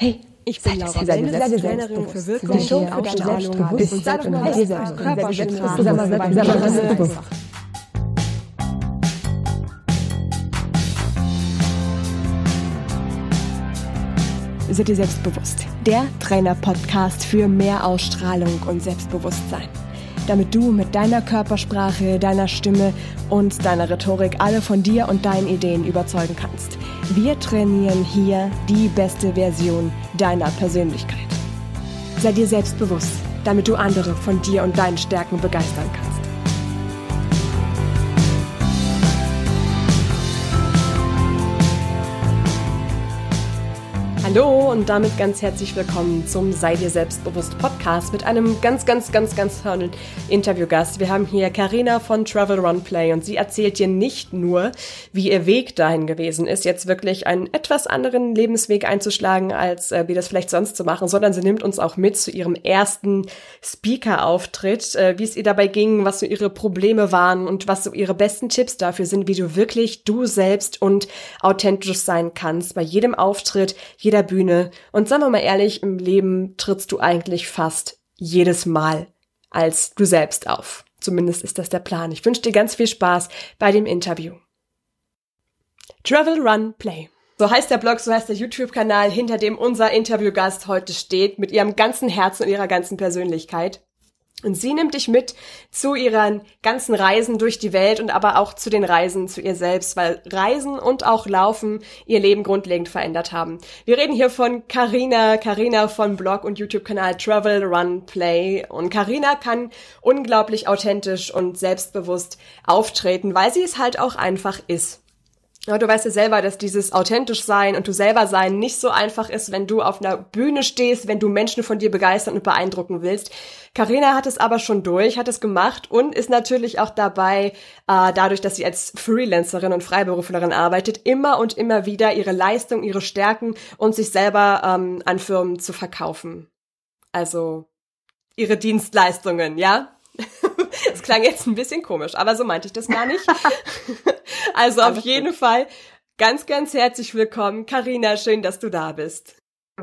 Hey, ich bin Laura Wende, Trainerin für Wirkung, Ausstrahlung und Körperschutz. Seid ihr selbstbewusst? Der Trainer-Podcast für mehr Ausstrahlung und Selbstbewusstsein. Damit du mit deiner Körpersprache, deiner Stimme und deiner Rhetorik alle von dir und deinen Ideen überzeugen kannst. Wir trainieren hier die beste Version deiner Persönlichkeit. Sei dir selbstbewusst, damit du andere von dir und deinen Stärken begeistern kannst. Hallo und damit ganz herzlich willkommen zum Sei dir selbstbewusst Podcast mit einem ganz, ganz, ganz, ganz tollen Interviewgast. Wir haben hier Karina von Travel Run Play und sie erzählt dir nicht nur, wie ihr Weg dahin gewesen ist, jetzt wirklich einen etwas anderen Lebensweg einzuschlagen, als äh, wir das vielleicht sonst zu machen, sondern sie nimmt uns auch mit zu ihrem ersten Speaker-Auftritt, äh, wie es ihr dabei ging, was so ihre Probleme waren und was so ihre besten Tipps dafür sind, wie du wirklich du selbst und authentisch sein kannst bei jedem Auftritt, jeder der Bühne. Und sagen wir mal ehrlich, im Leben trittst du eigentlich fast jedes Mal als du selbst auf. Zumindest ist das der Plan. Ich wünsche dir ganz viel Spaß bei dem Interview. Travel, Run, Play. So heißt der Blog, so heißt der YouTube-Kanal, hinter dem unser Interviewgast heute steht, mit ihrem ganzen Herzen und ihrer ganzen Persönlichkeit. Und sie nimmt dich mit zu ihren ganzen Reisen durch die Welt und aber auch zu den Reisen zu ihr selbst, weil Reisen und auch Laufen ihr Leben grundlegend verändert haben. Wir reden hier von Carina, Carina von Blog und YouTube-Kanal Travel, Run, Play. Und Carina kann unglaublich authentisch und selbstbewusst auftreten, weil sie es halt auch einfach ist. Ja, du weißt ja selber, dass dieses authentisch sein und du selber sein nicht so einfach ist, wenn du auf einer Bühne stehst, wenn du Menschen von dir begeistern und beeindrucken willst. Karina hat es aber schon durch, hat es gemacht und ist natürlich auch dabei, äh, dadurch, dass sie als Freelancerin und Freiberuflerin arbeitet, immer und immer wieder ihre Leistung, ihre Stärken und sich selber ähm, an Firmen zu verkaufen. Also ihre Dienstleistungen, ja? Das klang jetzt ein bisschen komisch, aber so meinte ich das gar nicht. Also auf jeden Fall ganz, ganz herzlich willkommen. Karina, schön, dass du da bist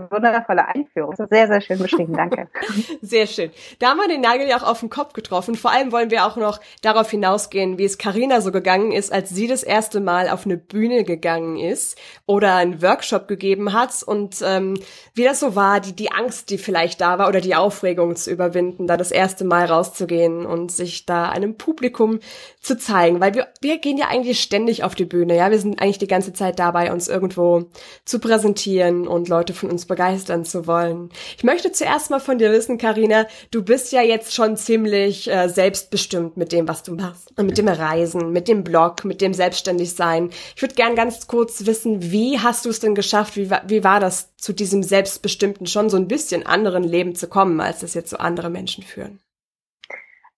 wundervolle Einführung. Sehr, sehr schön beschrieben, danke. sehr schön. Da haben wir den Nagel ja auch auf den Kopf getroffen. Vor allem wollen wir auch noch darauf hinausgehen, wie es Karina so gegangen ist, als sie das erste Mal auf eine Bühne gegangen ist oder einen Workshop gegeben hat und ähm, wie das so war, die, die Angst, die vielleicht da war oder die Aufregung zu überwinden, da das erste Mal rauszugehen und sich da einem Publikum zu zeigen. Weil wir, wir gehen ja eigentlich ständig auf die Bühne, ja. Wir sind eigentlich die ganze Zeit dabei, uns irgendwo zu präsentieren und Leute von uns begeistern zu wollen. Ich möchte zuerst mal von dir wissen, Karina, du bist ja jetzt schon ziemlich äh, selbstbestimmt mit dem, was du machst. Und mit dem Reisen, mit dem Blog, mit dem Selbstständigsein. Ich würde gern ganz kurz wissen, wie hast du es denn geschafft? Wie, wie war das, zu diesem selbstbestimmten, schon so ein bisschen anderen Leben zu kommen, als das jetzt so andere Menschen führen?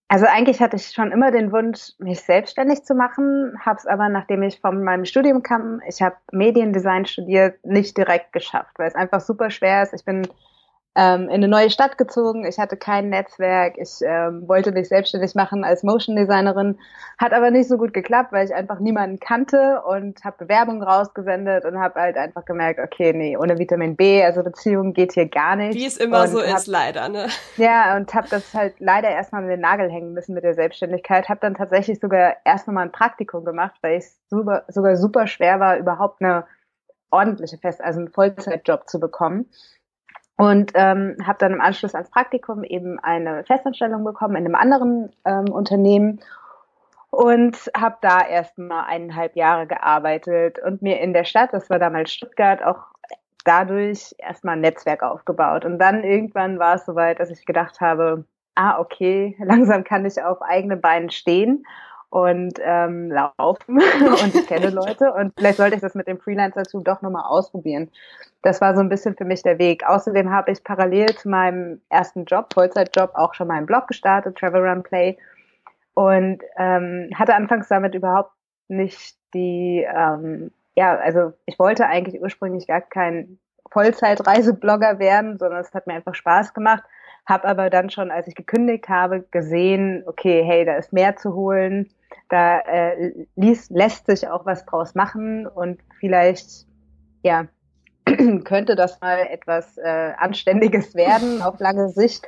Also eigentlich hatte ich schon immer den Wunsch, mich selbstständig zu machen, habe es aber, nachdem ich von meinem Studium kam, ich habe Mediendesign studiert, nicht direkt geschafft, weil es einfach super schwer ist. Ich bin ähm, in eine neue Stadt gezogen. Ich hatte kein Netzwerk. Ich ähm, wollte mich selbstständig machen als Motion Designerin. Hat aber nicht so gut geklappt, weil ich einfach niemanden kannte und habe Bewerbungen rausgesendet und habe halt einfach gemerkt, okay, nee, ohne Vitamin B, also Beziehung geht hier gar nicht. Wie es immer und so hab, ist, leider, ne? Ja, und habe das halt leider erstmal mit den Nagel hängen müssen mit der Selbstständigkeit. Habe dann tatsächlich sogar erst nochmal ein Praktikum gemacht, weil es super, sogar super schwer war, überhaupt eine ordentliche Fest, also einen Vollzeitjob zu bekommen und ähm, habe dann im Anschluss ans Praktikum eben eine Festanstellung bekommen in einem anderen ähm, Unternehmen und habe da erstmal eineinhalb Jahre gearbeitet und mir in der Stadt, das war damals Stuttgart, auch dadurch erstmal ein Netzwerk aufgebaut. Und dann irgendwann war es soweit, dass ich gedacht habe, ah, okay, langsam kann ich auf eigene Beinen stehen und ähm, laufen und ich kenne Leute und vielleicht sollte ich das mit dem Freelancer-Tool doch nochmal ausprobieren. Das war so ein bisschen für mich der Weg. Außerdem habe ich parallel zu meinem ersten Job, Vollzeitjob, auch schon meinen Blog gestartet, Travel Run Play und ähm, hatte anfangs damit überhaupt nicht die, ähm, ja, also ich wollte eigentlich ursprünglich gar kein Vollzeitreiseblogger werden, sondern es hat mir einfach Spaß gemacht habe aber dann schon, als ich gekündigt habe, gesehen, okay, hey, da ist mehr zu holen da äh, ließ, lässt sich auch was draus machen und vielleicht, ja, könnte das mal etwas äh, Anständiges werden auf lange Sicht.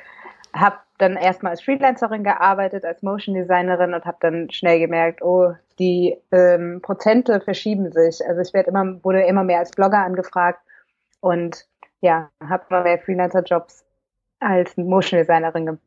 Habe dann erstmal als Freelancerin gearbeitet, als Motion Designerin und habe dann schnell gemerkt, oh, die ähm, Prozente verschieben sich. Also ich werde immer, wurde immer mehr als Blogger angefragt und ja, habe immer mehr Freelancer-Jobs als Motion Designerin ge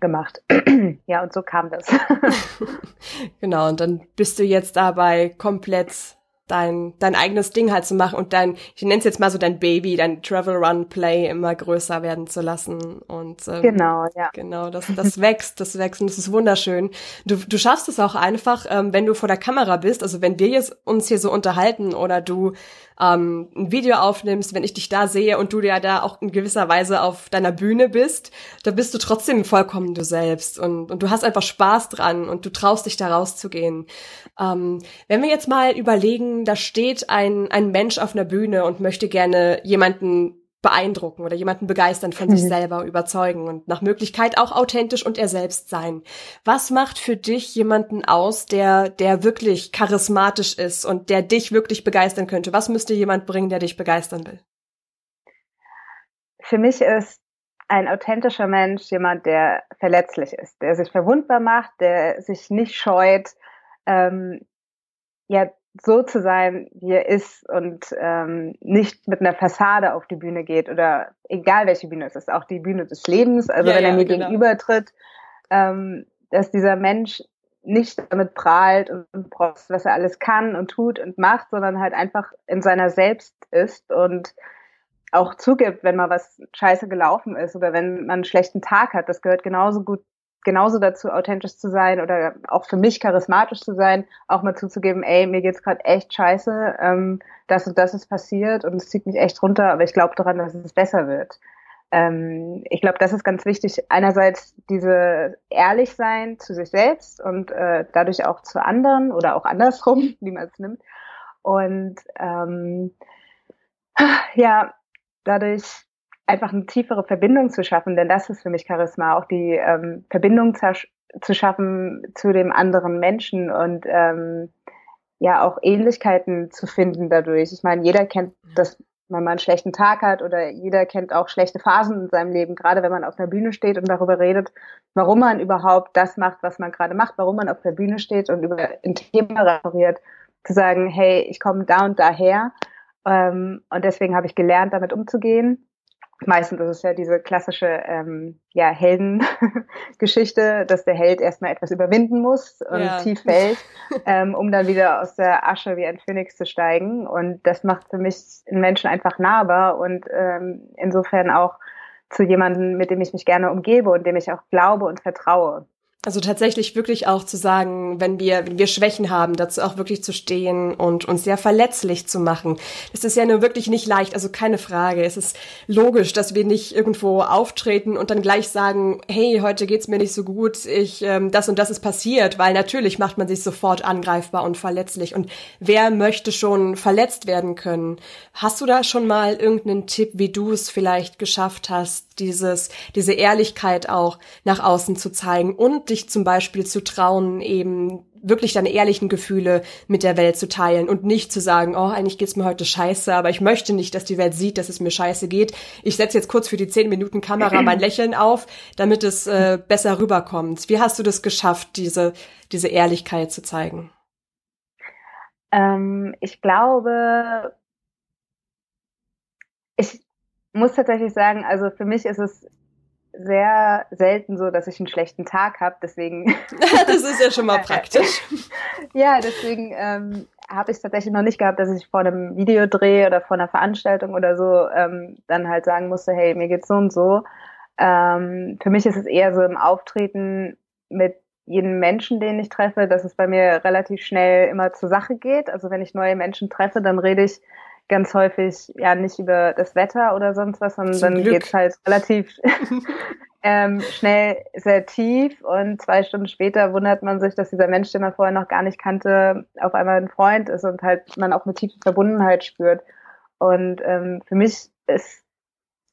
gemacht. ja, und so kam das. genau, und dann bist du jetzt dabei komplett dein, dein eigenes Ding halt zu machen und dein, ich nenne es jetzt mal so dein Baby, dein Travel Run Play immer größer werden zu lassen. Und ähm, genau, ja. Genau, das, das wächst, das wächst und das ist wunderschön. Du, du schaffst es auch einfach, ähm, wenn du vor der Kamera bist, also wenn wir jetzt uns hier so unterhalten oder du ähm, ein Video aufnimmst, wenn ich dich da sehe und du ja da auch in gewisser Weise auf deiner Bühne bist, da bist du trotzdem vollkommen du selbst und, und du hast einfach Spaß dran und du traust dich da rauszugehen. Ähm, wenn wir jetzt mal überlegen, da steht ein, ein Mensch auf einer Bühne und möchte gerne jemanden beeindrucken oder jemanden begeistern, von mhm. sich selber überzeugen und nach Möglichkeit auch authentisch und er selbst sein. Was macht für dich jemanden aus, der, der wirklich charismatisch ist und der dich wirklich begeistern könnte? Was müsste jemand bringen, der dich begeistern will? Für mich ist ein authentischer Mensch jemand, der verletzlich ist, der sich verwundbar macht, der sich nicht scheut, ähm, ja, so zu sein, wie er ist und ähm, nicht mit einer Fassade auf die Bühne geht oder egal welche Bühne es ist, auch die Bühne des Lebens, also ja, wenn er mir genau. gegenübertritt, ähm, dass dieser Mensch nicht damit prahlt und prost, was er alles kann und tut und macht, sondern halt einfach in seiner Selbst ist und auch zugibt, wenn mal was scheiße gelaufen ist oder wenn man einen schlechten Tag hat. Das gehört genauso gut genauso dazu, authentisch zu sein oder auch für mich charismatisch zu sein, auch mal zuzugeben, ey, mir geht's gerade echt scheiße, ähm, das und das ist passiert und es zieht mich echt runter, aber ich glaube daran, dass es besser wird. Ähm, ich glaube, das ist ganz wichtig. Einerseits diese ehrlich sein zu sich selbst und äh, dadurch auch zu anderen oder auch andersrum, wie man es nimmt. Und ähm, ja, dadurch einfach eine tiefere Verbindung zu schaffen, denn das ist für mich Charisma, auch die ähm, Verbindung zu schaffen zu dem anderen Menschen und ähm, ja auch Ähnlichkeiten zu finden dadurch. Ich meine, jeder kennt das, wenn man einen schlechten Tag hat oder jeder kennt auch schlechte Phasen in seinem Leben, gerade wenn man auf der Bühne steht und darüber redet, warum man überhaupt das macht, was man gerade macht, warum man auf der Bühne steht und über ein Thema referiert, zu sagen, hey, ich komme da und daher ähm, und deswegen habe ich gelernt, damit umzugehen Meistens ist es ja diese klassische ähm, ja, Heldengeschichte, dass der Held erstmal etwas überwinden muss und ja. tief fällt, ähm, um dann wieder aus der Asche wie ein Phönix zu steigen. Und das macht für mich einen Menschen einfach nahbar und ähm, insofern auch zu jemandem, mit dem ich mich gerne umgebe und dem ich auch glaube und vertraue. Also tatsächlich wirklich auch zu sagen, wenn wir, wenn wir Schwächen haben, dazu auch wirklich zu stehen und uns sehr verletzlich zu machen. Das ist ja nur wirklich nicht leicht, also keine Frage. Es ist logisch, dass wir nicht irgendwo auftreten und dann gleich sagen, hey, heute geht's mir nicht so gut, ich, ähm, das und das ist passiert, weil natürlich macht man sich sofort angreifbar und verletzlich. Und wer möchte schon verletzt werden können? Hast du da schon mal irgendeinen Tipp, wie du es vielleicht geschafft hast, dieses, diese Ehrlichkeit auch nach außen zu zeigen und dich zum Beispiel zu trauen, eben wirklich deine ehrlichen Gefühle mit der Welt zu teilen und nicht zu sagen, oh, eigentlich geht's mir heute scheiße, aber ich möchte nicht, dass die Welt sieht, dass es mir scheiße geht. Ich setze jetzt kurz für die zehn Minuten Kamera mein Lächeln auf, damit es äh, besser rüberkommt. Wie hast du das geschafft, diese, diese Ehrlichkeit zu zeigen? Ähm, ich glaube, ich muss tatsächlich sagen, also für mich ist es sehr selten so, dass ich einen schlechten Tag habe. Deswegen. das ist ja schon mal praktisch. ja, deswegen ähm, habe ich es tatsächlich noch nicht gehabt, dass ich vor einem Videodreh oder vor einer Veranstaltung oder so ähm, dann halt sagen musste, hey, mir geht's so und so. Ähm, für mich ist es eher so im Auftreten mit jedem Menschen, den ich treffe, dass es bei mir relativ schnell immer zur Sache geht. Also wenn ich neue Menschen treffe, dann rede ich ganz häufig ja nicht über das Wetter oder sonst was, sondern Zum dann Glück. geht's halt relativ ähm, schnell sehr tief und zwei Stunden später wundert man sich, dass dieser Mensch, den man vorher noch gar nicht kannte, auf einmal ein Freund ist und halt man auch eine tiefe Verbundenheit spürt. Und ähm, für mich ist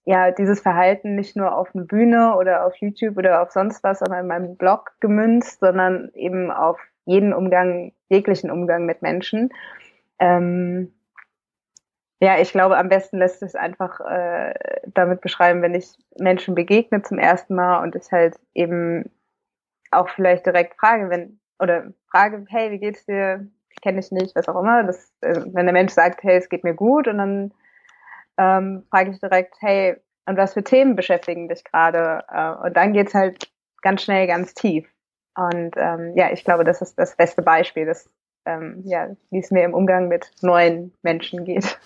ja dieses Verhalten nicht nur auf einer Bühne oder auf YouTube oder auf sonst was, aber in meinem Blog gemünzt, sondern eben auf jeden Umgang, jeglichen Umgang mit Menschen. Ähm, Ja, ich glaube, am besten lässt es einfach äh, damit beschreiben, wenn ich Menschen begegne zum ersten Mal und ich halt eben auch vielleicht direkt frage, wenn oder frage, hey, wie geht's dir? Ich kenne dich nicht, was auch immer. Das, äh, wenn der Mensch sagt, hey, es geht mir gut, und dann ähm, frage ich direkt, hey, und was für Themen beschäftigen dich gerade? Äh, und dann geht's halt ganz schnell ganz tief. Und ähm, ja, ich glaube, das ist das beste Beispiel, das, ähm, ja, wie es mir im Umgang mit neuen Menschen geht.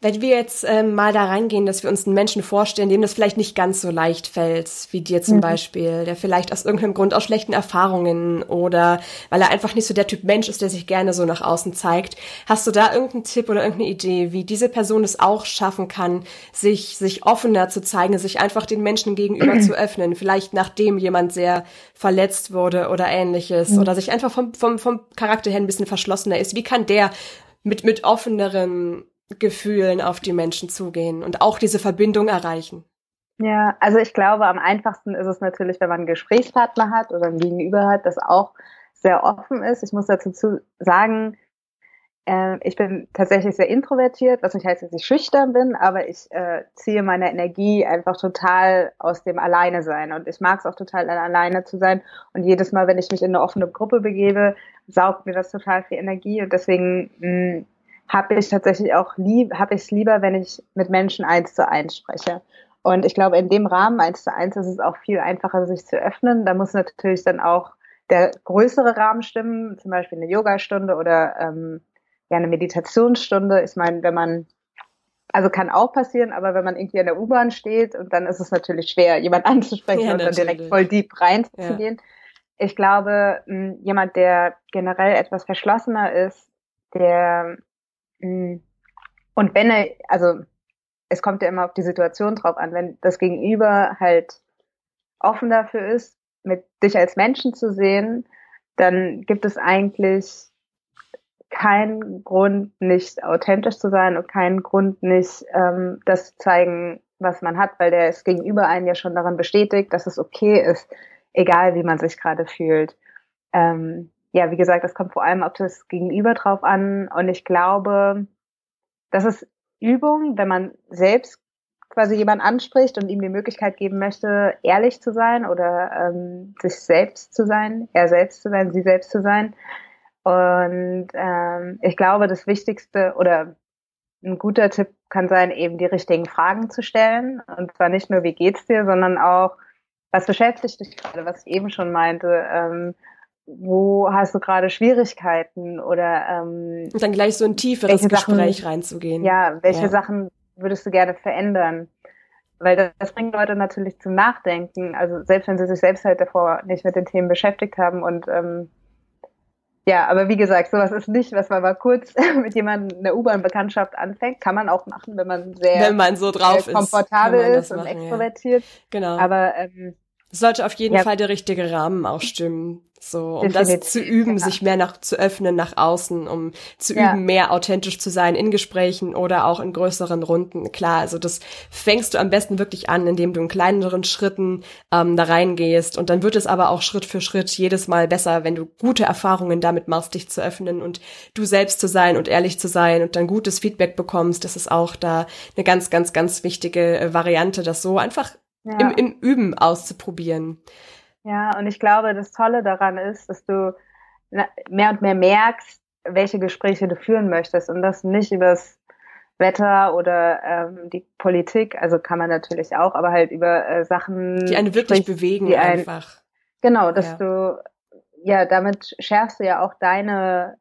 Wenn wir jetzt ähm, mal da reingehen, dass wir uns einen Menschen vorstellen, dem das vielleicht nicht ganz so leicht fällt, wie dir zum mhm. Beispiel, der vielleicht aus irgendeinem Grund aus schlechten Erfahrungen oder weil er einfach nicht so der Typ Mensch ist, der sich gerne so nach außen zeigt. Hast du da irgendeinen Tipp oder irgendeine Idee, wie diese Person es auch schaffen kann, sich, sich offener zu zeigen, sich einfach den Menschen gegenüber zu öffnen, vielleicht nachdem jemand sehr verletzt wurde oder ähnliches mhm. oder sich einfach vom, vom, vom Charakter her ein bisschen verschlossener ist? Wie kann der mit, mit offeneren Gefühlen auf die Menschen zugehen und auch diese Verbindung erreichen? Ja, also ich glaube, am einfachsten ist es natürlich, wenn man einen Gesprächspartner hat oder ein Gegenüber hat, das auch sehr offen ist. Ich muss dazu sagen, äh, ich bin tatsächlich sehr introvertiert, was nicht heißt, dass ich schüchtern bin, aber ich äh, ziehe meine Energie einfach total aus dem Alleine sein. Und ich mag es auch total, alleine zu sein. Und jedes Mal, wenn ich mich in eine offene Gruppe begebe, saugt mir das total viel Energie. Und deswegen mh, habe ich tatsächlich auch lieb, habe ich es lieber, wenn ich mit Menschen eins zu eins spreche. Und ich glaube, in dem Rahmen eins zu eins ist es auch viel einfacher, sich zu öffnen. Da muss natürlich dann auch der größere Rahmen stimmen, zum Beispiel eine Yogastunde oder ähm, ja eine Meditationsstunde. Ich meine, wenn man also kann auch passieren, aber wenn man irgendwie in der U-Bahn steht und dann ist es natürlich schwer, jemand anzusprechen ja, und dann direkt voll deep reinzugehen. Ja. Ich glaube, jemand, der generell etwas verschlossener ist, der. Und wenn er, also es kommt ja immer auf die Situation drauf an, wenn das Gegenüber halt offen dafür ist, mit dich als Menschen zu sehen, dann gibt es eigentlich keinen Grund, nicht authentisch zu sein und keinen Grund, nicht ähm, das zu zeigen, was man hat, weil der es gegenüber einen ja schon daran bestätigt, dass es okay ist, egal wie man sich gerade fühlt. Ähm, ja, wie gesagt, das kommt vor allem auf das Gegenüber drauf an. Und ich glaube, das ist Übung, wenn man selbst quasi jemand anspricht und ihm die Möglichkeit geben möchte, ehrlich zu sein oder ähm, sich selbst zu sein, er selbst zu sein, sie selbst zu sein. Und ähm, ich glaube, das Wichtigste oder ein guter Tipp kann sein, eben die richtigen Fragen zu stellen. Und zwar nicht nur, wie geht's dir, sondern auch, was beschäftigt dich gerade, was ich eben schon meinte. Ähm, wo hast du gerade Schwierigkeiten oder ähm, und dann gleich so ein tieferes Gespräch Sachen, reinzugehen. Ja, welche ja. Sachen würdest du gerne verändern? Weil das, das bringt Leute natürlich zum Nachdenken. Also selbst wenn sie sich selbst halt davor nicht mit den Themen beschäftigt haben und ähm, ja, aber wie gesagt, sowas ist nicht, was man mal kurz mit jemandem in der U-Bahn-Bekanntschaft anfängt. Kann man auch machen, wenn man sehr wenn man so drauf komfortabel ist, und machen, extrovertiert. Ja. Genau. Aber ähm, es sollte auf jeden ja. Fall der richtige Rahmen auch stimmen. So, um Definitiv. das zu üben, ja. sich mehr nach, zu öffnen nach außen, um zu ja. üben, mehr authentisch zu sein in Gesprächen oder auch in größeren Runden. Klar, also das fängst du am besten wirklich an, indem du in kleineren Schritten ähm, da reingehst. Und dann wird es aber auch Schritt für Schritt jedes Mal besser, wenn du gute Erfahrungen damit machst, dich zu öffnen und du selbst zu sein und ehrlich zu sein und dann gutes Feedback bekommst. Das ist auch da eine ganz, ganz, ganz wichtige äh, Variante, das so einfach ja. im, im Üben auszuprobieren. Ja, und ich glaube, das Tolle daran ist, dass du mehr und mehr merkst, welche Gespräche du führen möchtest und das nicht übers Wetter oder ähm, die Politik, also kann man natürlich auch, aber halt über äh, Sachen, die einen wirklich sprichst, bewegen ein, einfach. Genau, dass ja. du ja damit schärfst du ja auch deine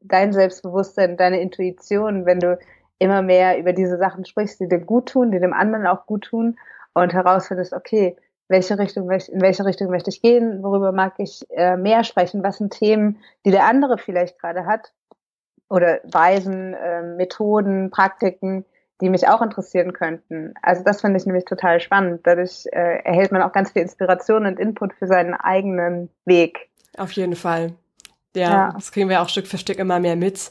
dein Selbstbewusstsein, deine Intuition, wenn du immer mehr über diese Sachen sprichst, die dir gut tun, die dem anderen auch gut tun und herausfindest, okay, welche Richtung in welche Richtung möchte ich gehen, worüber mag ich äh, mehr sprechen, was sind Themen, die der andere vielleicht gerade hat oder Weisen, äh, Methoden, Praktiken, die mich auch interessieren könnten. Also das finde ich nämlich total spannend. Dadurch äh, erhält man auch ganz viel Inspiration und Input für seinen eigenen Weg. Auf jeden Fall. Ja, ja, das kriegen wir auch Stück für Stück immer mehr mit.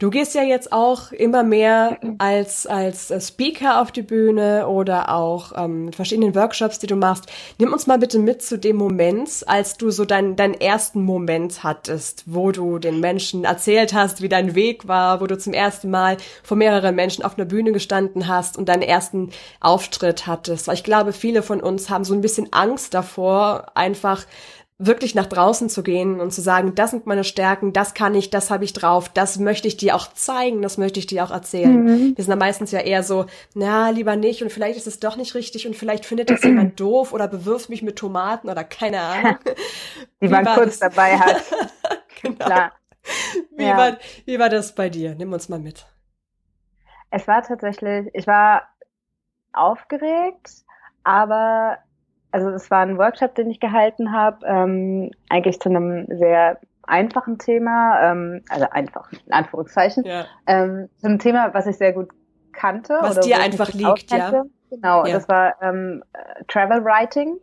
Du gehst ja jetzt auch immer mehr als, als äh, Speaker auf die Bühne oder auch ähm, mit verschiedenen Workshops, die du machst. Nimm uns mal bitte mit zu dem Moment, als du so deinen deinen ersten Moment hattest, wo du den Menschen erzählt hast, wie dein Weg war, wo du zum ersten Mal vor mehreren Menschen auf einer Bühne gestanden hast und deinen ersten Auftritt hattest. Weil ich glaube, viele von uns haben so ein bisschen Angst davor, einfach wirklich nach draußen zu gehen und zu sagen, das sind meine Stärken, das kann ich, das habe ich drauf, das möchte ich dir auch zeigen, das möchte ich dir auch erzählen. Mhm. Wir sind da meistens ja eher so, na, lieber nicht und vielleicht ist es doch nicht richtig und vielleicht findet das jemand doof oder bewirft mich mit Tomaten oder keine Ahnung. Die man kurz das? dabei hat. genau. Klar. Wie, ja. war, wie war das bei dir? Nimm uns mal mit. Es war tatsächlich, ich war aufgeregt, aber also es war ein Workshop, den ich gehalten habe, ähm, eigentlich zu einem sehr einfachen Thema, ähm, also einfach in Anführungszeichen, ja. ähm, zu einem Thema, was ich sehr gut kannte. Was dir einfach liegt, ja. Genau, ja. das war ähm, Travel Writing,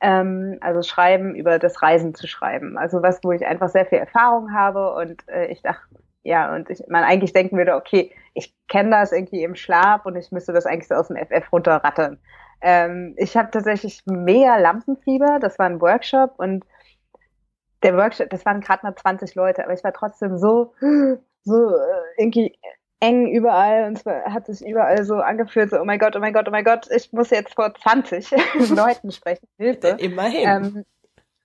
ähm, also Schreiben über das Reisen zu schreiben. Also was, wo ich einfach sehr viel Erfahrung habe und äh, ich dachte, ja, und ich, man eigentlich denken würde, okay, ich kenne das irgendwie im Schlaf und ich müsste das eigentlich so aus dem FF runterrattern. Ähm, ich habe tatsächlich mega Lampenfieber. Das war ein Workshop und der Workshop, das waren gerade mal 20 Leute, aber ich war trotzdem so, so äh, irgendwie eng überall und es hat sich überall so angefühlt, so, oh mein Gott, oh mein Gott, oh mein Gott, ich muss jetzt vor 20 Leuten sprechen. Hilfe. Immerhin. Ähm,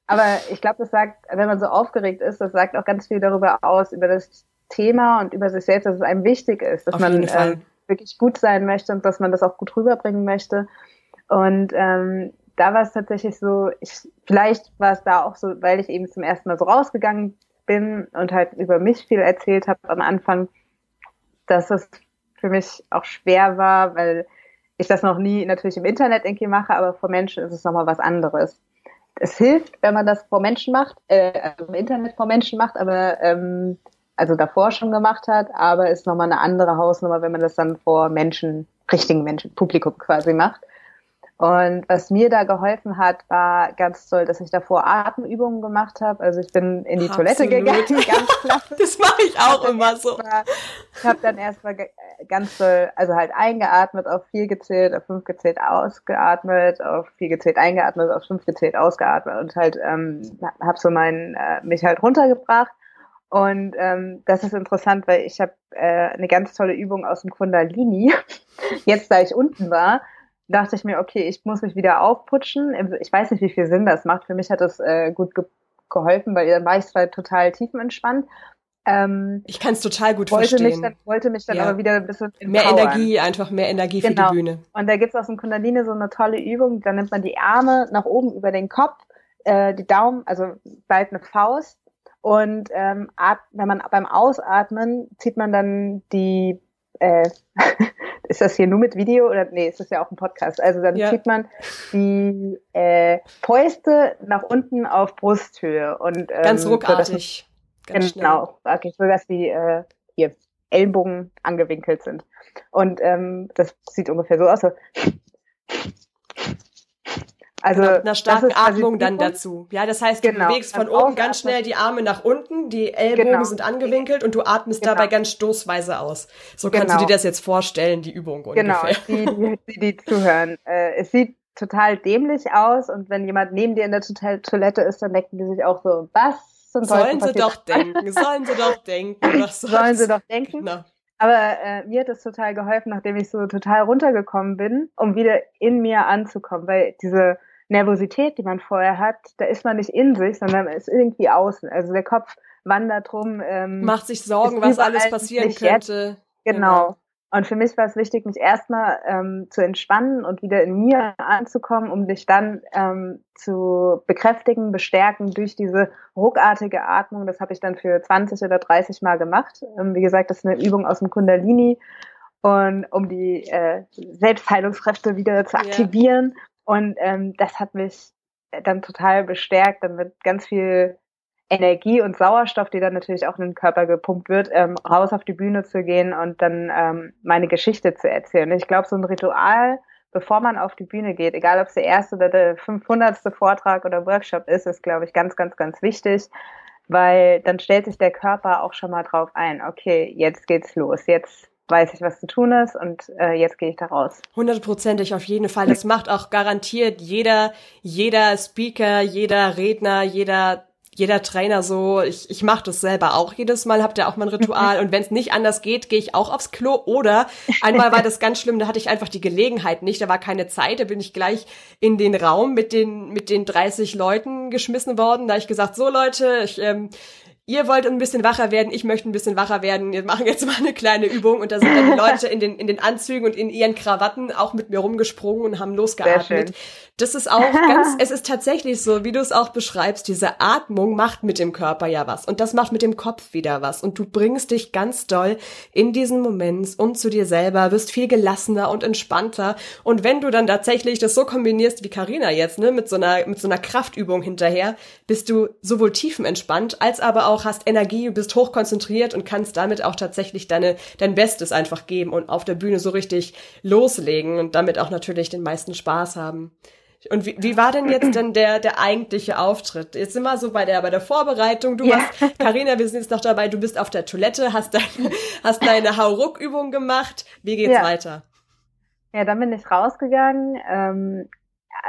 aber ich glaube, das sagt, wenn man so aufgeregt ist, das sagt auch ganz viel darüber aus, über das Thema und über sich selbst, dass es einem wichtig ist, dass Auf man äh, wirklich gut sein möchte und dass man das auch gut rüberbringen möchte. Und ähm, da war es tatsächlich so, ich, vielleicht war es da auch so, weil ich eben zum ersten Mal so rausgegangen bin und halt über mich viel erzählt habe am Anfang, dass es für mich auch schwer war, weil ich das noch nie natürlich im Internet irgendwie mache, aber vor Menschen ist es nochmal was anderes. Es hilft, wenn man das vor Menschen macht, äh, im Internet vor Menschen macht, aber ähm, also davor schon gemacht hat, aber ist nochmal eine andere Hausnummer, wenn man das dann vor Menschen, richtigen Menschen, Publikum quasi macht. Und was mir da geholfen hat, war ganz toll, dass ich davor Atemübungen gemacht habe. Also ich bin in die Absolut. Toilette gegangen, ganz klasse. Das mache ich auch immer so. Mal, ich habe dann erstmal ganz toll, also halt eingeatmet, auf vier gezählt, auf fünf gezählt, ausgeatmet, auf vier gezählt, eingeatmet, auf fünf gezählt, ausgeatmet und halt ähm, habe so mein äh, mich halt runtergebracht. Und ähm, das ist interessant, weil ich habe äh, eine ganz tolle Übung aus dem Kundalini. Jetzt, da ich unten war, dachte ich mir, okay, ich muss mich wieder aufputschen. Ich weiß nicht, wie viel Sinn das macht. Für mich hat das äh, gut ge geholfen, weil dann war ich zwar total tiefenentspannt. Ähm, ich kann es total gut wollte verstehen. Mich dann, wollte mich dann ja. aber wieder ein bisschen Mehr Energie, einfach mehr Energie genau. für die genau. Bühne. Und da gibt es aus dem Kundalini so eine tolle Übung, da nimmt man die Arme nach oben über den Kopf, äh, die Daumen, also bald eine Faust und ähm, wenn man beim Ausatmen zieht man dann die äh, ist das hier nur mit Video oder nee, ist das ja auch ein Podcast. Also dann ja. zieht man die äh, Fäuste nach unten auf Brusthöhe und ähm, ganz ruckartig. So, ganz genau, okay, so dass die äh, hier Ellenbogen angewinkelt sind. Und ähm, das sieht ungefähr so aus. So. Also genau, mit einer starken Atmung dann dazu. Ja, das heißt, du genau, bewegst von oben ganz schnell die Arme nach unten, die Ellbogen genau. sind angewinkelt und du atmest genau. dabei ganz stoßweise aus. So kannst du genau. dir das jetzt vorstellen, die Übung genau, ungefähr. Genau, die, die, die zuhören. Äh, es sieht total dämlich aus und wenn jemand neben dir in der Toilette ist, dann denken die sich auch so, was zum Sollen sie doch denken, sollen sie doch denken. Sollen sie doch denken. Genau. Aber äh, mir hat es total geholfen, nachdem ich so total runtergekommen bin, um wieder in mir anzukommen, weil diese Nervosität, die man vorher hat, da ist man nicht in sich, sondern ist irgendwie außen. Also der Kopf wandert rum. Ähm, Macht sich Sorgen, was alles passieren könnte. Genau. genau. Und für mich war es wichtig, mich erstmal ähm, zu entspannen und wieder in mir anzukommen, um dich dann ähm, zu bekräftigen, bestärken durch diese ruckartige Atmung. Das habe ich dann für 20 oder 30 Mal gemacht. Ähm, wie gesagt, das ist eine Übung aus dem Kundalini und um die äh, Selbstheilungskräfte wieder zu aktivieren. Und ähm, das hat mich dann total bestärkt, dann mit ganz viel Energie und Sauerstoff, die dann natürlich auch in den Körper gepumpt wird, ähm, raus auf die Bühne zu gehen und dann ähm, meine Geschichte zu erzählen. Ich glaube, so ein Ritual, bevor man auf die Bühne geht, egal ob es der erste oder der 500. Vortrag oder Workshop ist, ist, glaube ich, ganz, ganz, ganz wichtig, weil dann stellt sich der Körper auch schon mal drauf ein, okay, jetzt geht's los, jetzt weiß ich, was zu tun ist und äh, jetzt gehe ich da raus. Hundertprozentig auf jeden Fall. Das macht auch garantiert jeder, jeder Speaker, jeder Redner, jeder jeder Trainer so, ich, ich mache das selber auch jedes Mal, habt ihr auch mal ein Ritual. Und wenn es nicht anders geht, gehe ich auch aufs Klo. Oder einmal war das ganz schlimm, da hatte ich einfach die Gelegenheit nicht, da war keine Zeit, da bin ich gleich in den Raum mit den mit den 30 Leuten geschmissen worden, da ich gesagt, so Leute, ich ähm, ihr wollt ein bisschen wacher werden, ich möchte ein bisschen wacher werden, wir machen jetzt mal eine kleine Übung und da sind dann die Leute in den, in den Anzügen und in ihren Krawatten auch mit mir rumgesprungen und haben losgeatmet. Das ist auch ganz, es ist tatsächlich so, wie du es auch beschreibst, diese Atmung macht mit dem Körper ja was und das macht mit dem Kopf wieder was und du bringst dich ganz doll in diesen Moment und zu dir selber, wirst viel gelassener und entspannter und wenn du dann tatsächlich das so kombinierst wie Karina jetzt, ne, mit so einer, mit so einer Kraftübung hinterher, bist du sowohl tiefenentspannt als aber auch hast Energie, bist hochkonzentriert und kannst damit auch tatsächlich deine, dein Bestes einfach geben und auf der Bühne so richtig loslegen und damit auch natürlich den meisten Spaß haben. Und wie, wie war denn jetzt denn der, der eigentliche Auftritt? Jetzt sind wir so bei der, bei der Vorbereitung. Du ja. hast, Carina, wir sind jetzt noch dabei, du bist auf der Toilette, hast deine, hast deine Hauruck-Übung gemacht. Wie geht's ja. weiter? Ja, dann bin ich rausgegangen, ähm,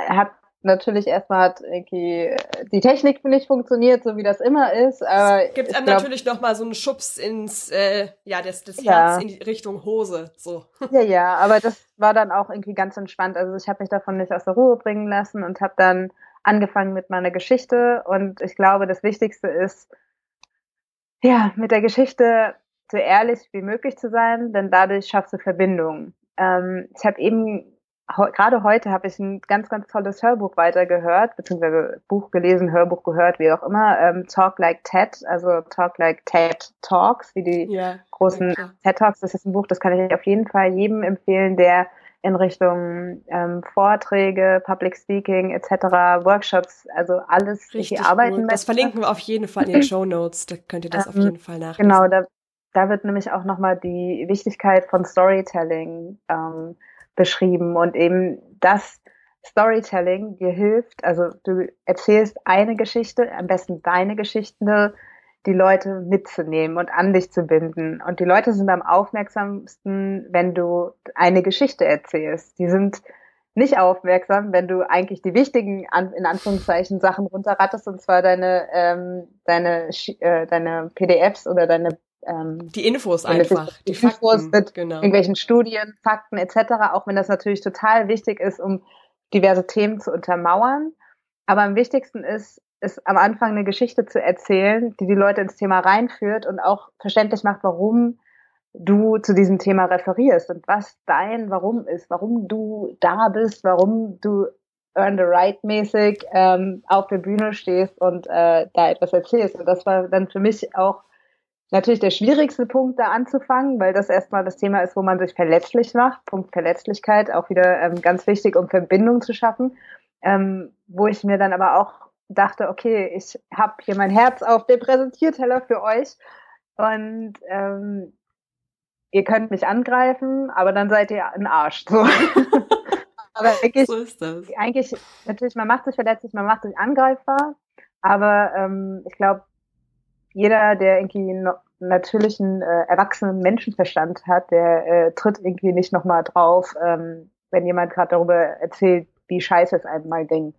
hab natürlich erstmal hat irgendwie die Technik nicht funktioniert, so wie das immer ist. Aber es gibt einem glaub, natürlich noch mal so einen Schubs ins, äh, ja, das, das ja. Herz in die Richtung Hose, so. Ja, ja, aber das war dann auch irgendwie ganz entspannt. Also ich habe mich davon nicht aus der Ruhe bringen lassen und habe dann angefangen mit meiner Geschichte. Und ich glaube, das Wichtigste ist, ja, mit der Geschichte so ehrlich wie möglich zu sein, denn dadurch schaffst du Verbindungen. Ähm, ich habe eben gerade heute habe ich ein ganz, ganz tolles Hörbuch weitergehört, beziehungsweise Buch gelesen, Hörbuch gehört, wie auch immer, ähm, Talk Like TED, also Talk Like TED Talks, wie die ja, großen ja, TED Talks. Das ist ein Buch, das kann ich auf jeden Fall jedem empfehlen, der in Richtung ähm, Vorträge, Public Speaking etc., Workshops, also alles Richtig arbeiten cool. Das verlinken wir auf jeden Fall in den Show Notes, da könnt ihr das ähm, auf jeden Fall nachlesen. Genau, da, da wird nämlich auch nochmal die Wichtigkeit von Storytelling ähm, beschrieben und eben das Storytelling dir hilft, also du erzählst eine Geschichte, am besten deine Geschichte, die Leute mitzunehmen und an dich zu binden. Und die Leute sind am aufmerksamsten, wenn du eine Geschichte erzählst. Die sind nicht aufmerksam, wenn du eigentlich die wichtigen, in Anführungszeichen, Sachen runterrattest, und zwar deine, ähm, deine, äh, deine PDFs oder deine ähm, die Infos einfach, die, die Infos mit genau. irgendwelchen Studien, Fakten etc., auch wenn das natürlich total wichtig ist, um diverse Themen zu untermauern. Aber am wichtigsten ist, ist am Anfang eine Geschichte zu erzählen, die die Leute ins Thema reinführt und auch verständlich macht, warum du zu diesem Thema referierst und was dein Warum ist, warum du da bist, warum du Earn the Right mäßig ähm, auf der Bühne stehst und äh, da etwas erzählst. Und das war dann für mich auch natürlich der schwierigste Punkt, da anzufangen, weil das erstmal das Thema ist, wo man sich verletzlich macht. Punkt Verletzlichkeit, auch wieder ähm, ganz wichtig, um Verbindung zu schaffen. Ähm, wo ich mir dann aber auch dachte, okay, ich habe hier mein Herz auf dem Präsentierteller für euch und ähm, ihr könnt mich angreifen, aber dann seid ihr ein Arsch. So. aber eigentlich, so ist das. eigentlich, natürlich, man macht sich verletzlich, man macht sich angreifbar, aber ähm, ich glaube, jeder, der irgendwie einen natürlichen äh, erwachsenen Menschenverstand hat, der äh, tritt irgendwie nicht nochmal drauf, ähm, wenn jemand gerade darüber erzählt, wie scheiße es einem mal ging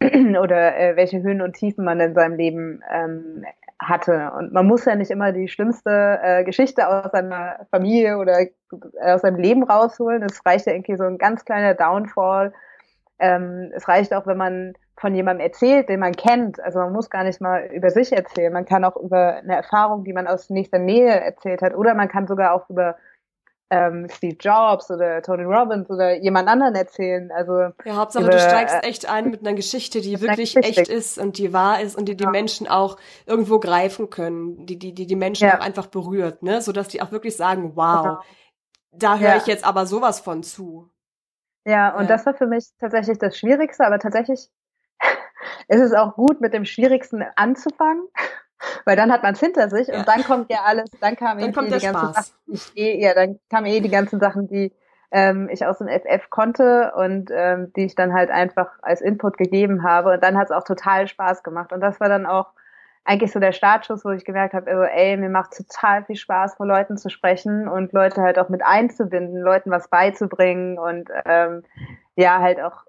oder äh, welche Höhen und Tiefen man in seinem Leben ähm, hatte. Und man muss ja nicht immer die schlimmste äh, Geschichte aus seiner Familie oder aus seinem Leben rausholen. Es reicht ja irgendwie so ein ganz kleiner Downfall. Ähm, es reicht auch, wenn man von jemandem erzählt, den man kennt. Also man muss gar nicht mal über sich erzählen. Man kann auch über eine Erfahrung, die man aus nächster Nähe erzählt hat, oder man kann sogar auch über ähm, Steve Jobs oder Tony Robbins oder jemand anderen erzählen. Also ja, Hauptsache über, du steigst äh, echt ein mit einer Geschichte, die wirklich echt ist und die wahr ist und die die ja. Menschen auch irgendwo greifen können, die die die, die Menschen ja. auch einfach berührt, ne, so dass die auch wirklich sagen, wow, genau. da höre ja. ich jetzt aber sowas von zu. Ja, und das war für mich tatsächlich das Schwierigste, aber tatsächlich ist es auch gut, mit dem Schwierigsten anzufangen, weil dann hat man es hinter sich ja. und dann kommt ja alles, dann kam dann eh die ganzen Sachen, die ich eh, ja, dann kamen eh die ganzen Sachen, die ähm, ich aus dem FF konnte und ähm, die ich dann halt einfach als Input gegeben habe und dann hat es auch total Spaß gemacht und das war dann auch eigentlich so der Startschuss, wo ich gemerkt habe, also, ey, mir macht total viel Spaß, vor Leuten zu sprechen und Leute halt auch mit einzubinden, Leuten was beizubringen und ähm, ja, halt auch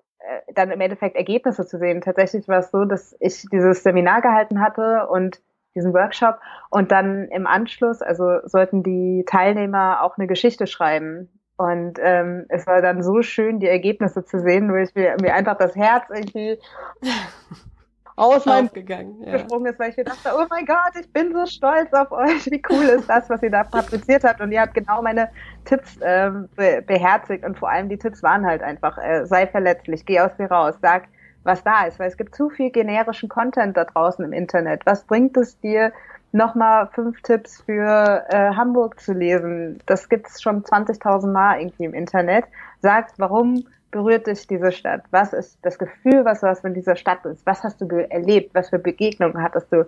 dann im Endeffekt Ergebnisse zu sehen. Tatsächlich war es so, dass ich dieses Seminar gehalten hatte und diesen Workshop und dann im Anschluss, also sollten die Teilnehmer auch eine Geschichte schreiben. Und ähm, es war dann so schön, die Ergebnisse zu sehen, wo ich mir, mir einfach das Herz irgendwie aus meinem gegangen, ja. gesprungen ist, weil ich mir dachte, oh mein Gott, ich bin so stolz auf euch, wie cool ist das, was ihr da fabriziert habt und ihr habt genau meine Tipps äh, be beherzigt und vor allem die Tipps waren halt einfach, äh, sei verletzlich, geh aus dir raus, sag, was da ist, weil es gibt zu viel generischen Content da draußen im Internet. Was bringt es dir, nochmal fünf Tipps für äh, Hamburg zu lesen? Das gibt's schon 20.000 Mal irgendwie im Internet. Sagt, warum berührt dich diese Stadt? Was ist das Gefühl, was du hast, wenn dieser Stadt ist? Was hast du erlebt? Was für Begegnungen hattest du?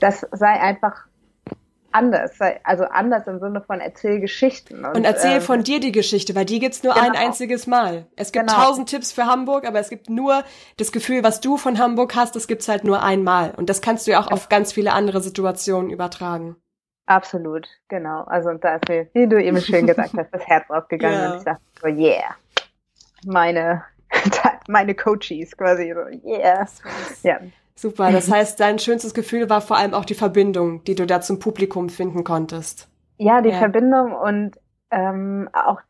Das sei einfach anders, also anders im Sinne von erzähl Geschichten. Und, und erzähl ähm, von dir die Geschichte, weil die gibt's nur genau. ein einziges Mal. Es gibt genau. tausend Tipps für Hamburg, aber es gibt nur das Gefühl, was du von Hamburg hast, das gibt's halt nur einmal. Und das kannst du ja auch ja. auf ganz viele andere Situationen übertragen. Absolut, genau. Also und da ist mir, wie du eben schön gesagt hast, das Herz aufgegangen ja. und ich dachte so, yeah meine, meine Coaches quasi. So, yeah. Ja. Super. Das heißt, dein schönstes Gefühl war vor allem auch die Verbindung, die du da zum Publikum finden konntest. Ja, die ja. Verbindung und ähm, auch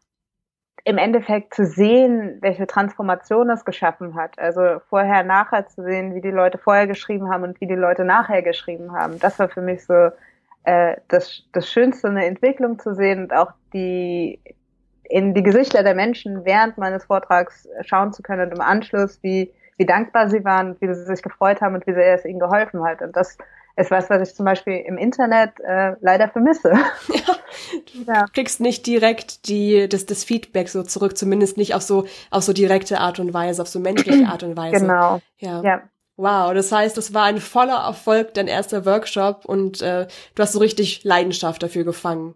im Endeffekt zu sehen, welche Transformation es geschaffen hat. Also vorher, nachher zu sehen, wie die Leute vorher geschrieben haben und wie die Leute nachher geschrieben haben. Das war für mich so äh, das, das Schönste, eine Entwicklung zu sehen und auch die, in die Gesichter der Menschen während meines Vortrags schauen zu können und im Anschluss, wie, wie dankbar sie waren, wie sie sich gefreut haben und wie sehr es ihnen geholfen hat. Und das ist was, was ich zum Beispiel im Internet äh, leider vermisse. Ja, du ja. kriegst nicht direkt die, das, das Feedback so zurück, zumindest nicht auf so, auf so direkte Art und Weise, auf so menschliche Art und Weise. Genau. Ja. ja. Wow, das heißt, das war ein voller Erfolg, dein erster Workshop und äh, du hast so richtig Leidenschaft dafür gefangen.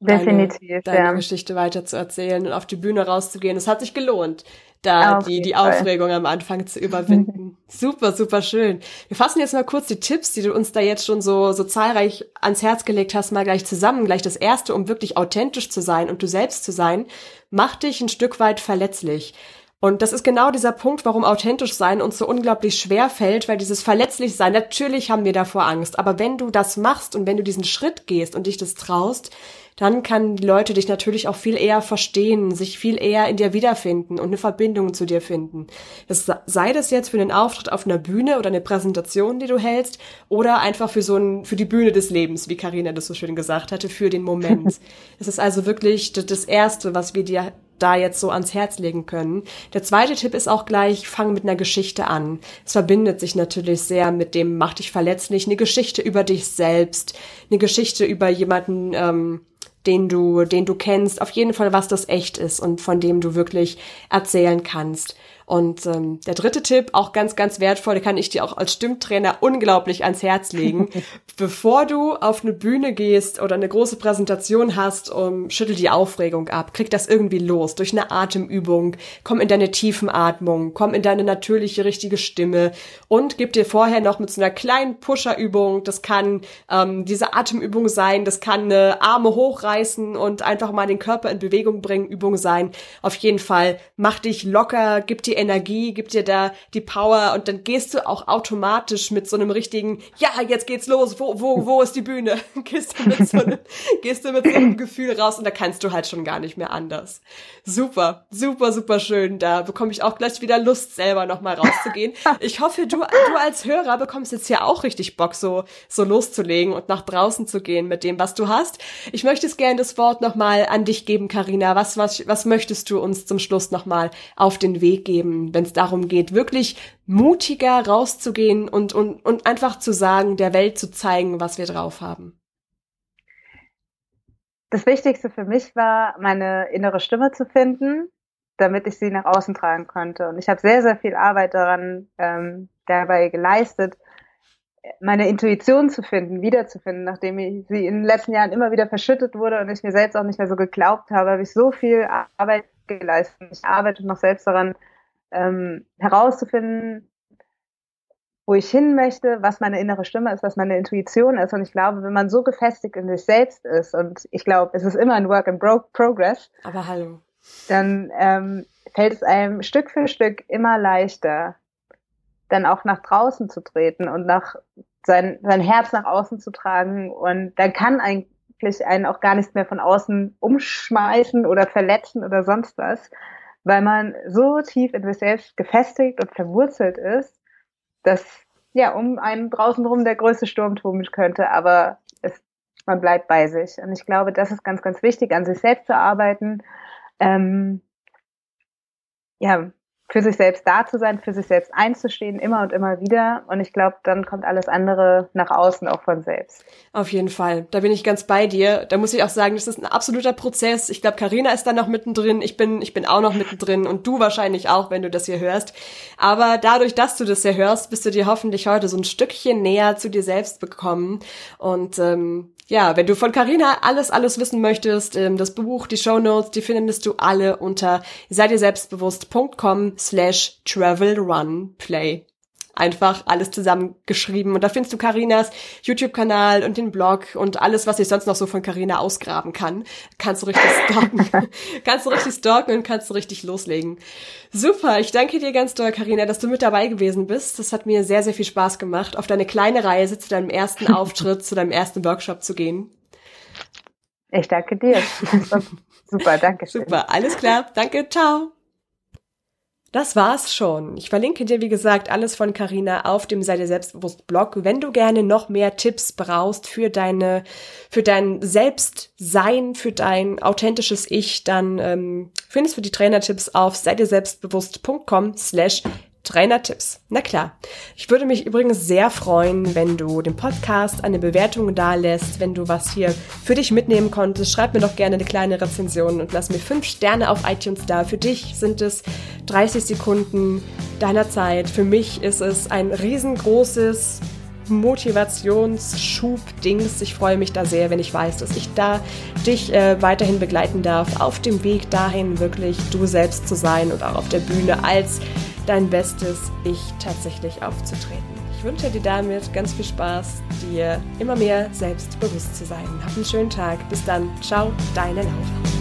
Definitiv, deine, deine ja. Geschichte weiter zu erzählen und auf die Bühne rauszugehen. Es hat sich gelohnt, da auf die, die Aufregung am Anfang zu überwinden. super, super schön. Wir fassen jetzt mal kurz die Tipps, die du uns da jetzt schon so, so zahlreich ans Herz gelegt hast, mal gleich zusammen. Gleich das erste, um wirklich authentisch zu sein und du selbst zu sein, mach dich ein Stück weit verletzlich. Und das ist genau dieser Punkt, warum authentisch sein uns so unglaublich schwer fällt, weil dieses verletzlich sein, natürlich haben wir davor Angst, aber wenn du das machst und wenn du diesen Schritt gehst und dich das traust, dann kann die Leute dich natürlich auch viel eher verstehen, sich viel eher in dir wiederfinden und eine Verbindung zu dir finden. Das sei das jetzt für einen Auftritt auf einer Bühne oder eine Präsentation, die du hältst, oder einfach für so ein, für die Bühne des Lebens, wie Karina das so schön gesagt hatte, für den Moment. Es ist also wirklich das Erste, was wir dir da jetzt so ans Herz legen können. Der zweite Tipp ist auch gleich, fang mit einer Geschichte an. Es verbindet sich natürlich sehr mit dem, mach dich verletzlich, eine Geschichte über dich selbst, eine Geschichte über jemanden, ähm, den du, den du kennst, auf jeden Fall, was das echt ist und von dem du wirklich erzählen kannst. Und ähm, der dritte Tipp, auch ganz, ganz wertvoll, kann ich dir auch als Stimmtrainer unglaublich ans Herz legen. Bevor du auf eine Bühne gehst oder eine große Präsentation hast, um, schüttel die Aufregung ab, krieg das irgendwie los durch eine Atemübung, komm in deine Tiefenatmung, komm in deine natürliche, richtige Stimme und gib dir vorher noch mit so einer kleinen Pusherübung, das kann ähm, diese Atemübung sein, das kann eine Arme hochreißen und einfach mal den Körper in Bewegung bringen, Übung sein. Auf jeden Fall, mach dich locker, gib dir die Energie, gibt dir da die Power und dann gehst du auch automatisch mit so einem richtigen, ja, jetzt geht's los, wo, wo, wo ist die Bühne? gehst du mit so einem, gehst du mit so einem Gefühl raus und da kannst du halt schon gar nicht mehr anders. Super, super, super schön. Da bekomme ich auch gleich wieder Lust, selber nochmal rauszugehen. Ich hoffe, du, du als Hörer bekommst jetzt hier auch richtig Bock, so, so loszulegen und nach draußen zu gehen mit dem, was du hast. Ich möchte es gerne das Wort nochmal an dich geben, Karina. Was, was, was möchtest du uns zum Schluss nochmal auf den Weg geben? Geben, wenn es darum geht, wirklich mutiger rauszugehen und, und, und einfach zu sagen, der Welt zu zeigen, was wir drauf haben? Das Wichtigste für mich war, meine innere Stimme zu finden, damit ich sie nach außen tragen konnte. Und ich habe sehr, sehr viel Arbeit daran ähm, dabei geleistet, meine Intuition zu finden, wiederzufinden, nachdem ich sie in den letzten Jahren immer wieder verschüttet wurde und ich mir selbst auch nicht mehr so geglaubt habe, habe ich so viel Arbeit geleistet. Ich arbeite noch selbst daran, ähm, herauszufinden, wo ich hin möchte, was meine innere Stimme ist, was meine Intuition ist. Und ich glaube, wenn man so gefestigt in sich selbst ist, und ich glaube, es ist immer ein Work in Progress. Aber hallo. Dann ähm, fällt es einem Stück für Stück immer leichter, dann auch nach draußen zu treten und nach sein, sein Herz nach außen zu tragen. Und dann kann eigentlich einen auch gar nichts mehr von außen umschmeißen oder verletzen oder sonst was, weil man so tief in sich selbst gefestigt und verwurzelt ist, dass ja um einen draußen rum der größte Sturm toben könnte, aber es, man bleibt bei sich. Und ich glaube, das ist ganz, ganz wichtig, an sich selbst zu arbeiten. Ähm, ja, für sich selbst da zu sein, für sich selbst einzustehen, immer und immer wieder. Und ich glaube, dann kommt alles andere nach außen auch von selbst. Auf jeden Fall. Da bin ich ganz bei dir. Da muss ich auch sagen, das ist ein absoluter Prozess. Ich glaube, Karina ist da noch mittendrin. Ich bin, ich bin auch noch mittendrin und du wahrscheinlich auch, wenn du das hier hörst. Aber dadurch, dass du das hier hörst, bist du dir hoffentlich heute so ein Stückchen näher zu dir selbst bekommen. Und ähm, ja, wenn du von Carina alles, alles wissen möchtest, ähm, das Buch, die Show Notes, die findest du alle unter seid ihr selbstbewusst.com slash travelrunplay einfach alles zusammengeschrieben. Und da findest du Karinas YouTube-Kanal und den Blog und alles, was ich sonst noch so von Karina ausgraben kann. Kannst du richtig stalken. kannst du richtig stalken und kannst du richtig loslegen. Super, ich danke dir ganz doll, Karina, dass du mit dabei gewesen bist. Das hat mir sehr, sehr viel Spaß gemacht, auf deine kleine Reise zu deinem ersten Auftritt, zu deinem ersten Workshop zu gehen. Ich danke dir. Super, danke schön. Super, alles klar. Danke, ciao. Das war's schon. Ich verlinke dir, wie gesagt, alles von Carina auf dem Sei dir selbstbewusst Blog. Wenn du gerne noch mehr Tipps brauchst für deine, für dein Selbstsein, für dein authentisches Ich, dann ähm, findest du die Trainertipps auf sei dir selbstbewusst.com slash Trainertipps. Na klar. Ich würde mich übrigens sehr freuen, wenn du dem Podcast eine Bewertung da lässt, wenn du was hier für dich mitnehmen konntest. Schreib mir doch gerne eine kleine Rezension und lass mir fünf Sterne auf iTunes da. Für dich sind es 30 Sekunden deiner Zeit. Für mich ist es ein riesengroßes Motivationsschub-Dings. Ich freue mich da sehr, wenn ich weiß, dass ich da dich äh, weiterhin begleiten darf, auf dem Weg dahin wirklich du selbst zu sein und auch auf der Bühne als dein bestes Ich tatsächlich aufzutreten. Ich wünsche dir damit ganz viel Spaß, dir immer mehr selbstbewusst zu sein. Hab einen schönen Tag. Bis dann. Ciao, deine Laura.